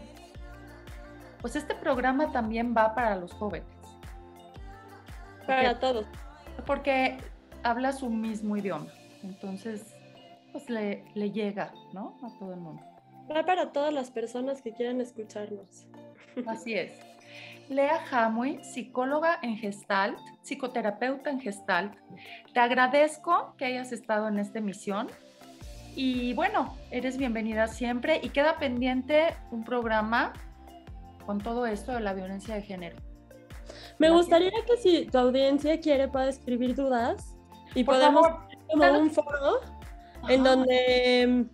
pues este programa también va para los jóvenes. Para todos. Porque habla su mismo idioma. Entonces, pues le, llega, ¿no? A todo el mundo. Va para todas las personas que quieran escucharnos. Así es. Lea Hamui, psicóloga en Gestalt, psicoterapeuta en Gestalt. Te agradezco que hayas estado en esta emisión. Y bueno, eres bienvenida siempre y queda pendiente un programa con todo esto de la violencia de género. Me gustaría que si tu audiencia quiere pueda escribir dudas y podemos como un foro en donde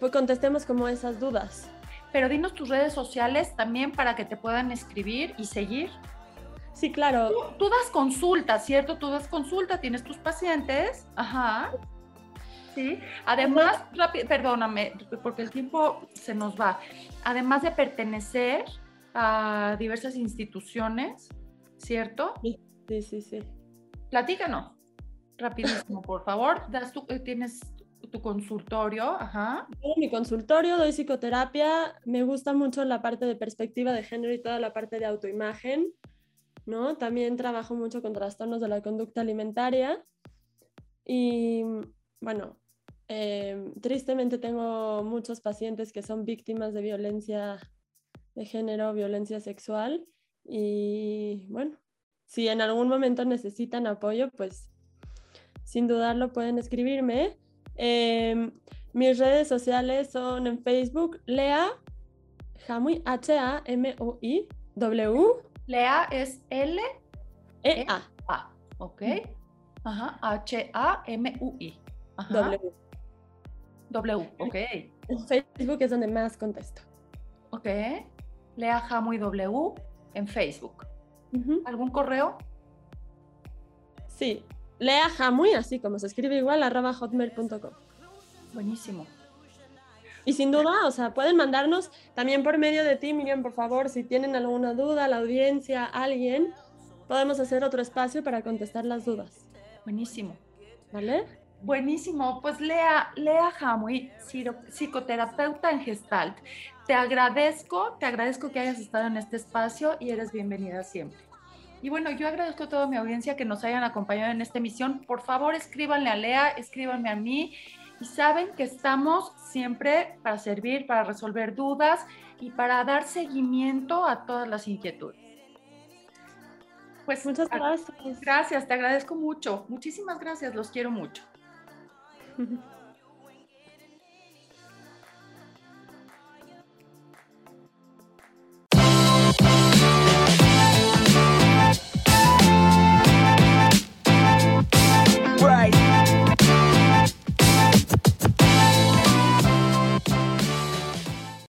pues, contestemos como esas dudas. Pero dinos tus redes sociales también para que te puedan escribir y seguir. Sí, claro. Tú, das consulta, ¿cierto? Tú das consulta, tienes tus pacientes. Ajá. Sí. Además, perdóname, porque el tiempo se nos va. Además de pertenecer a diversas instituciones, ¿cierto? Sí, sí, sí. Platícanos, rapidísimo, por favor. Das tu, eh, tienes tu consultorio, ajá. mi consultorio, doy psicoterapia, me gusta mucho la parte de perspectiva de género y toda la parte de autoimagen, ¿no? También trabajo mucho con trastornos de la conducta alimentaria y, bueno, eh, tristemente tengo muchos pacientes que son víctimas de violencia de género, violencia sexual. Y bueno, si en algún momento necesitan apoyo, pues sin dudarlo pueden escribirme. Em, mis redes sociales son en Facebook, Lea Hamui, H-A-M-U-I, W. Lea es L. E A. A, ok. Ajá, H-A-M-U-I. W. W, ok. Facebook es donde más contesto. Ok. Lea Jamuy W en Facebook. ¿Algún correo? Sí, Lea Jamuy, así como se escribe igual, arroba hotmail.com. Buenísimo. Y sin duda, o sea, pueden mandarnos también por medio de ti, Miriam, por favor, si tienen alguna duda, la audiencia, alguien, podemos hacer otro espacio para contestar las dudas. Buenísimo. ¿Vale? Buenísimo. Pues Lea, Lea Jamuy, psicoterapeuta en Gestalt. Te agradezco, te agradezco que hayas estado en este espacio y eres bienvenida siempre. Y bueno, yo agradezco a toda mi audiencia que nos hayan acompañado en esta emisión. Por favor, escríbanle a Lea, escríbanme a mí y saben que estamos siempre para servir, para resolver dudas y para dar seguimiento a todas las inquietudes. Pues muchas gracias. Gracias, te agradezco mucho. Muchísimas gracias, los quiero mucho. right.